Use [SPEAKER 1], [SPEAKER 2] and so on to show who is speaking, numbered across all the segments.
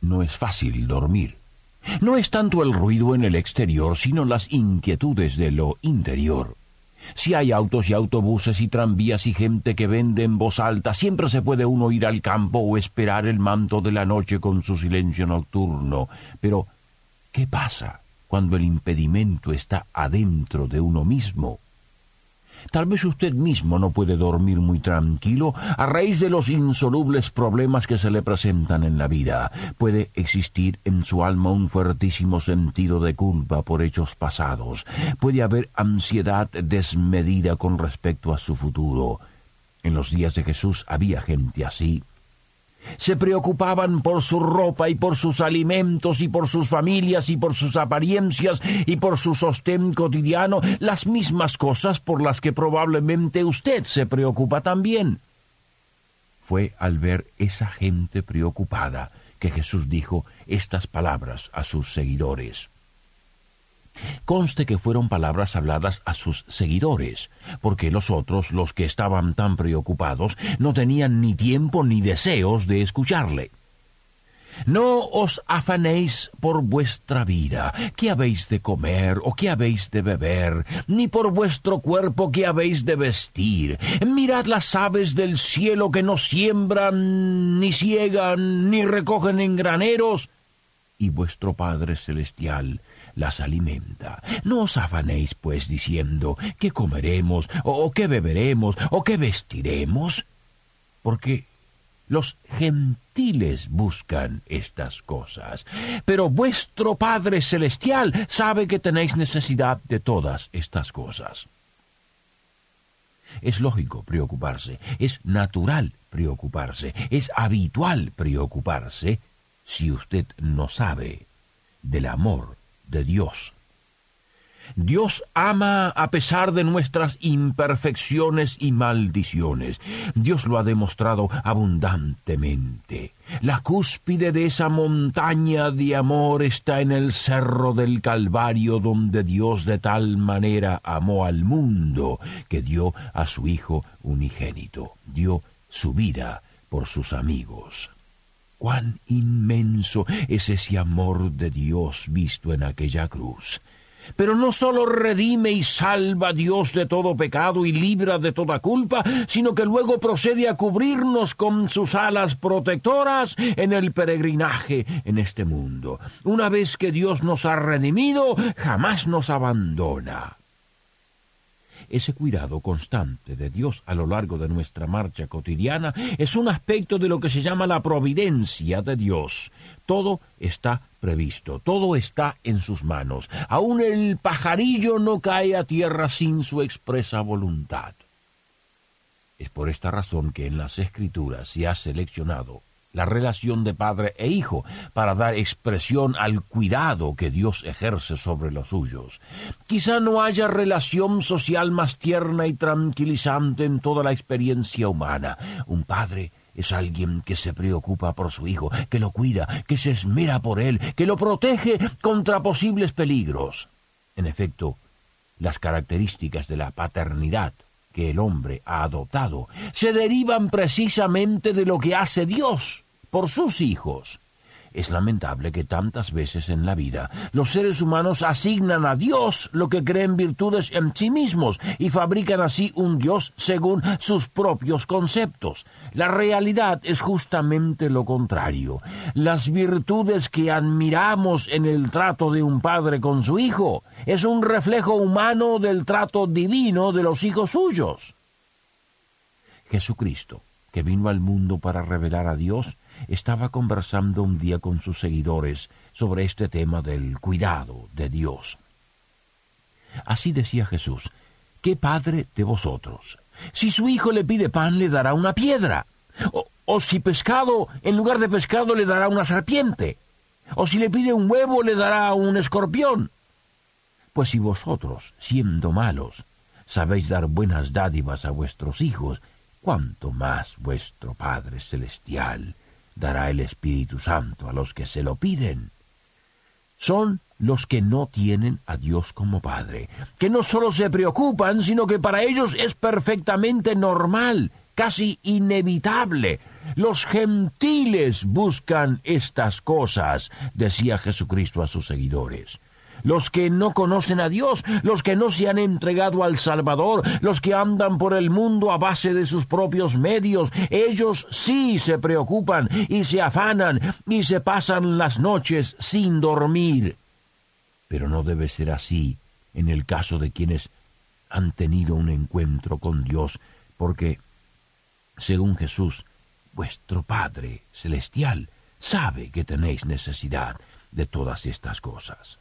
[SPEAKER 1] no es fácil dormir. No es tanto el ruido en el exterior, sino las inquietudes de lo interior. Si hay autos y autobuses y tranvías y gente que vende en voz alta, siempre se puede uno ir al campo o esperar el manto de la noche con su silencio nocturno. Pero, ¿qué pasa cuando el impedimento está adentro de uno mismo? Tal vez usted mismo no puede dormir muy tranquilo a raíz de los insolubles problemas que se le presentan en la vida. Puede existir en su alma un fuertísimo sentido de culpa por hechos pasados. Puede haber ansiedad desmedida con respecto a su futuro. En los días de Jesús había gente así. Se preocupaban por su ropa y por sus alimentos y por sus familias y por sus apariencias y por su sostén cotidiano, las mismas cosas por las que probablemente usted se preocupa también. Fue al ver esa gente preocupada que Jesús dijo estas palabras a sus seguidores. Conste que fueron palabras habladas a sus seguidores, porque los otros, los que estaban tan preocupados, no tenían ni tiempo ni deseos de escucharle. No os afanéis por vuestra vida, qué habéis de comer o qué habéis de beber, ni por vuestro cuerpo qué habéis de vestir. Mirad las aves del cielo que no siembran, ni ciegan, ni recogen en graneros, y vuestro Padre Celestial las alimenta. No os afanéis, pues, diciendo qué comeremos, o qué beberemos, o qué vestiremos, porque los gentiles buscan estas cosas, pero vuestro Padre Celestial sabe que tenéis necesidad de todas estas cosas. Es lógico preocuparse, es natural preocuparse, es habitual preocuparse si usted no sabe del amor de Dios. Dios ama a pesar de nuestras imperfecciones y maldiciones. Dios lo ha demostrado abundantemente. La cúspide de esa montaña de amor está en el cerro del Calvario donde Dios de tal manera amó al mundo que dio a su Hijo unigénito, dio su vida por sus amigos. Cuán inmenso es ese amor de Dios visto en aquella cruz. Pero no sólo redime y salva a Dios de todo pecado y libra de toda culpa, sino que luego procede a cubrirnos con sus alas protectoras en el peregrinaje en este mundo. Una vez que Dios nos ha redimido, jamás nos abandona. Ese cuidado constante de Dios a lo largo de nuestra marcha cotidiana es un aspecto de lo que se llama la providencia de Dios. Todo está previsto, todo está en sus manos. Aun el pajarillo no cae a tierra sin su expresa voluntad. Es por esta razón que en las Escrituras se ha seleccionado la relación de padre e hijo, para dar expresión al cuidado que Dios ejerce sobre los suyos. Quizá no haya relación social más tierna y tranquilizante en toda la experiencia humana. Un padre es alguien que se preocupa por su hijo, que lo cuida, que se esmera por él, que lo protege contra posibles peligros. En efecto, las características de la paternidad que el hombre ha adoptado se derivan precisamente de lo que hace Dios por sus hijos. Es lamentable que tantas veces en la vida los seres humanos asignan a Dios lo que creen virtudes en sí mismos y fabrican así un Dios según sus propios conceptos. La realidad es justamente lo contrario. Las virtudes que admiramos en el trato de un padre con su hijo es un reflejo humano del trato divino de los hijos suyos. Jesucristo, que vino al mundo para revelar a Dios, estaba conversando un día con sus seguidores sobre este tema del cuidado de Dios. Así decía Jesús, ¿qué padre de vosotros? Si su hijo le pide pan, le dará una piedra. O, o si pescado, en lugar de pescado, le dará una serpiente. O si le pide un huevo, le dará un escorpión. Pues si vosotros, siendo malos, sabéis dar buenas dádivas a vuestros hijos, cuánto más vuestro Padre Celestial dará el Espíritu Santo a los que se lo piden. Son los que no tienen a Dios como Padre, que no solo se preocupan, sino que para ellos es perfectamente normal, casi inevitable. Los gentiles buscan estas cosas, decía Jesucristo a sus seguidores los que no conocen a Dios, los que no se han entregado al Salvador, los que andan por el mundo a base de sus propios medios, ellos sí se preocupan y se afanan y se pasan las noches sin dormir. Pero no debe ser así en el caso de quienes han tenido un encuentro con Dios, porque, según Jesús, vuestro Padre Celestial sabe que tenéis necesidad de todas estas cosas.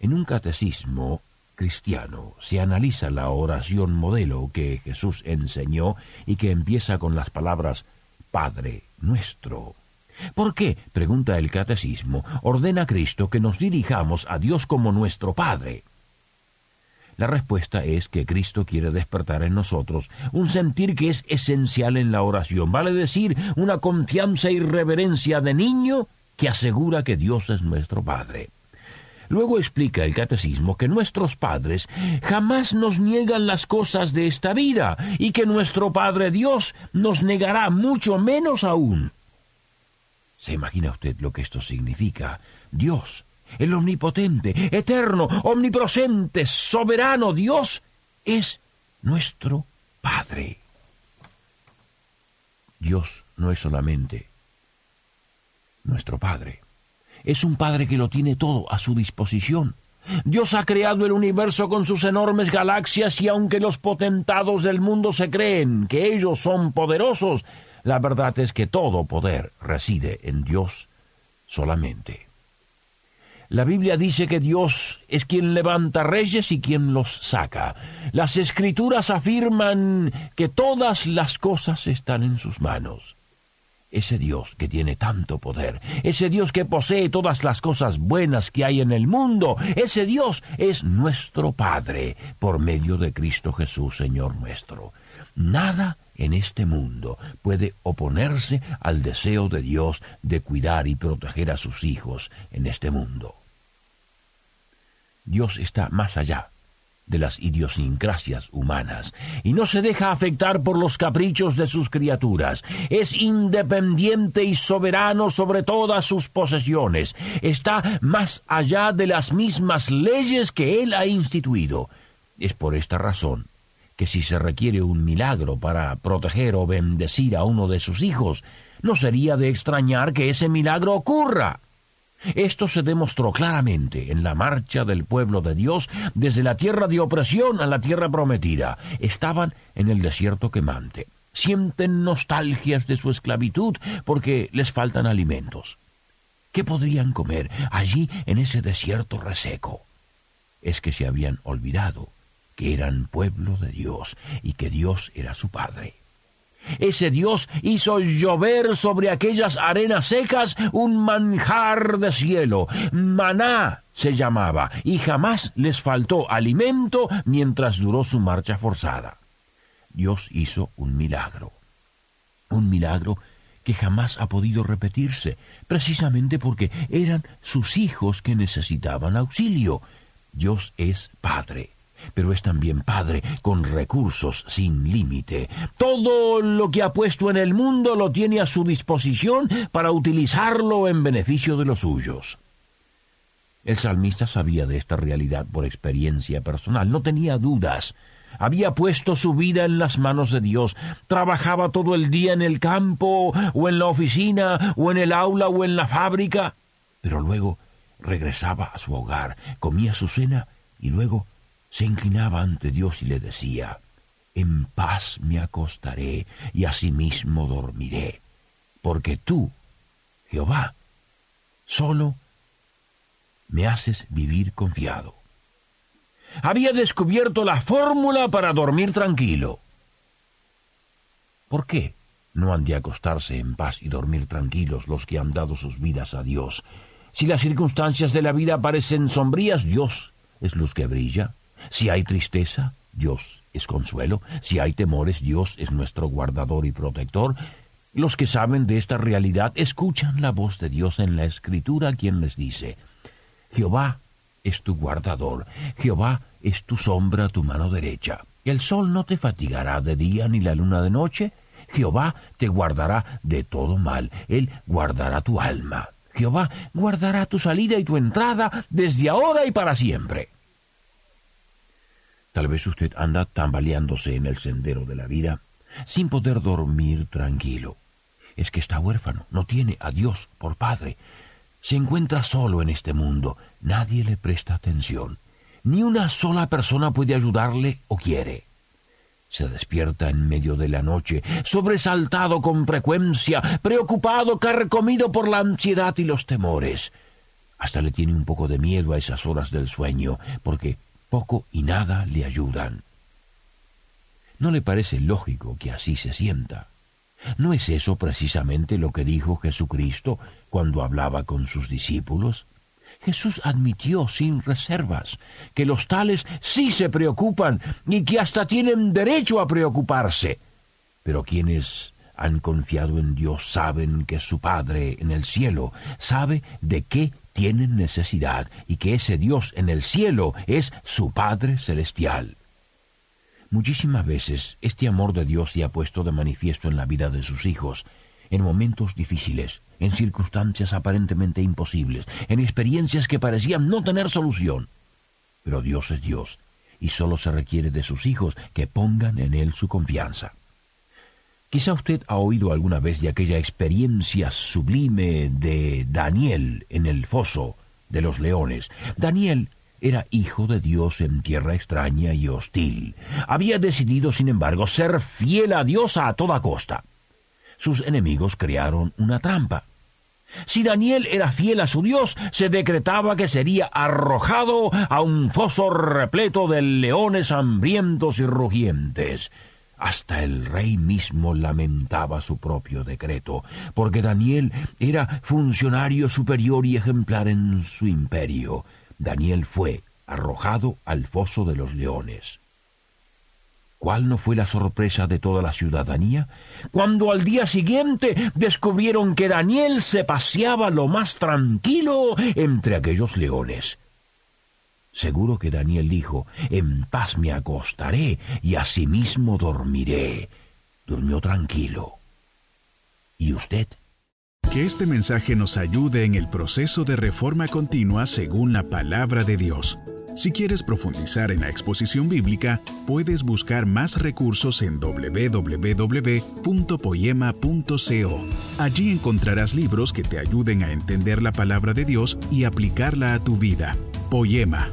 [SPEAKER 1] En un catecismo cristiano se analiza la oración modelo que Jesús enseñó y que empieza con las palabras Padre nuestro. ¿Por qué, pregunta el catecismo, ordena Cristo que nos dirijamos a Dios como nuestro Padre? La respuesta es que Cristo quiere despertar en nosotros un sentir que es esencial en la oración, vale decir, una confianza y reverencia de niño que asegura que Dios es nuestro Padre. Luego explica el catecismo que nuestros padres jamás nos niegan las cosas de esta vida y que nuestro Padre Dios nos negará mucho menos aún. ¿Se imagina usted lo que esto significa? Dios, el omnipotente, eterno, omnipresente, soberano Dios, es nuestro Padre. Dios no es solamente nuestro Padre es un Padre que lo tiene todo a su disposición. Dios ha creado el universo con sus enormes galaxias y aunque los potentados del mundo se creen que ellos son poderosos, la verdad es que todo poder reside en Dios solamente. La Biblia dice que Dios es quien levanta reyes y quien los saca. Las escrituras afirman que todas las cosas están en sus manos. Ese Dios que tiene tanto poder, ese Dios que posee todas las cosas buenas que hay en el mundo, ese Dios es nuestro Padre por medio de Cristo Jesús, Señor nuestro. Nada en este mundo puede oponerse al deseo de Dios de cuidar y proteger a sus hijos en este mundo. Dios está más allá de las idiosincrasias humanas y no se deja afectar por los caprichos de sus criaturas. Es independiente y soberano sobre todas sus posesiones. Está más allá de las mismas leyes que él ha instituido. Es por esta razón que si se requiere un milagro para proteger o bendecir a uno de sus hijos, no sería de extrañar que ese milagro ocurra. Esto se demostró claramente en la marcha del pueblo de Dios desde la tierra de opresión a la tierra prometida. Estaban en el desierto quemante. Sienten nostalgias de su esclavitud porque les faltan alimentos. ¿Qué podrían comer allí en ese desierto reseco? Es que se habían olvidado que eran pueblo de Dios y que Dios era su Padre. Ese Dios hizo llover sobre aquellas arenas secas un manjar de cielo. Maná se llamaba, y jamás les faltó alimento mientras duró su marcha forzada. Dios hizo un milagro. Un milagro que jamás ha podido repetirse, precisamente porque eran sus hijos que necesitaban auxilio. Dios es Padre pero es también Padre con recursos sin límite. Todo lo que ha puesto en el mundo lo tiene a su disposición para utilizarlo en beneficio de los suyos. El salmista sabía de esta realidad por experiencia personal, no tenía dudas. Había puesto su vida en las manos de Dios, trabajaba todo el día en el campo, o en la oficina, o en el aula, o en la fábrica, pero luego regresaba a su hogar, comía su cena y luego se inclinaba ante Dios y le decía, En paz me acostaré y asimismo dormiré, porque tú, Jehová, solo me haces vivir confiado. Había descubierto la fórmula para dormir tranquilo. ¿Por qué No han de acostarse en paz y dormir tranquilos los que han dado sus vidas a Dios. Si las circunstancias de la vida parecen sombrías, Dios es luz que brilla. Si hay tristeza, Dios es consuelo. Si hay temores, Dios es nuestro guardador y protector. Los que saben de esta realidad escuchan la voz de Dios en la Escritura, quien les dice, Jehová es tu guardador, Jehová es tu sombra, tu mano derecha. El sol no te fatigará de día ni la luna de noche. Jehová te guardará de todo mal, Él guardará tu alma. Jehová guardará tu salida y tu entrada desde ahora y para siempre. Tal vez usted anda tambaleándose en el sendero de la vida sin poder dormir tranquilo. Es que está huérfano, no tiene a Dios por padre. Se encuentra solo en este mundo, nadie le presta atención. Ni una sola persona puede ayudarle o quiere. Se despierta en medio de la noche, sobresaltado con frecuencia, preocupado, carcomido por la ansiedad y los temores. Hasta le tiene un poco de miedo a esas horas del sueño, porque poco y nada le ayudan. ¿No le parece lógico que así se sienta? ¿No es eso precisamente lo que dijo Jesucristo cuando hablaba con sus discípulos? Jesús admitió sin reservas que los tales sí se preocupan y que hasta tienen derecho a preocuparse. Pero quienes han confiado en Dios saben que su Padre en el cielo sabe de qué tienen necesidad y que ese Dios en el cielo es su Padre celestial. Muchísimas veces este amor de Dios se ha puesto de manifiesto en la vida de sus hijos, en momentos difíciles, en circunstancias aparentemente imposibles, en experiencias que parecían no tener solución. Pero Dios es Dios, y solo se requiere de sus hijos que pongan en Él su confianza. Quizá usted ha oído alguna vez de aquella experiencia sublime de Daniel en el foso de los leones. Daniel era hijo de Dios en tierra extraña y hostil. Había decidido, sin embargo, ser fiel a Dios a toda costa sus enemigos crearon una trampa. Si Daniel era fiel a su Dios, se decretaba que sería arrojado a un foso repleto de leones hambrientos y rugientes. Hasta el rey mismo lamentaba su propio decreto, porque Daniel era funcionario superior y ejemplar en su imperio. Daniel fue arrojado al foso de los leones. ¿Cuál no fue la sorpresa de toda la ciudadanía? Cuando al día siguiente descubrieron que Daniel se paseaba lo más tranquilo entre aquellos leones. Seguro que Daniel dijo, en paz me acostaré y asimismo dormiré. Durmió tranquilo. ¿Y usted?
[SPEAKER 2] Que este mensaje nos ayude en el proceso de reforma continua según la palabra de Dios. Si quieres profundizar en la exposición bíblica, puedes buscar más recursos en www.poema.co. Allí encontrarás libros que te ayuden a entender la palabra de Dios y aplicarla a tu vida. Poema,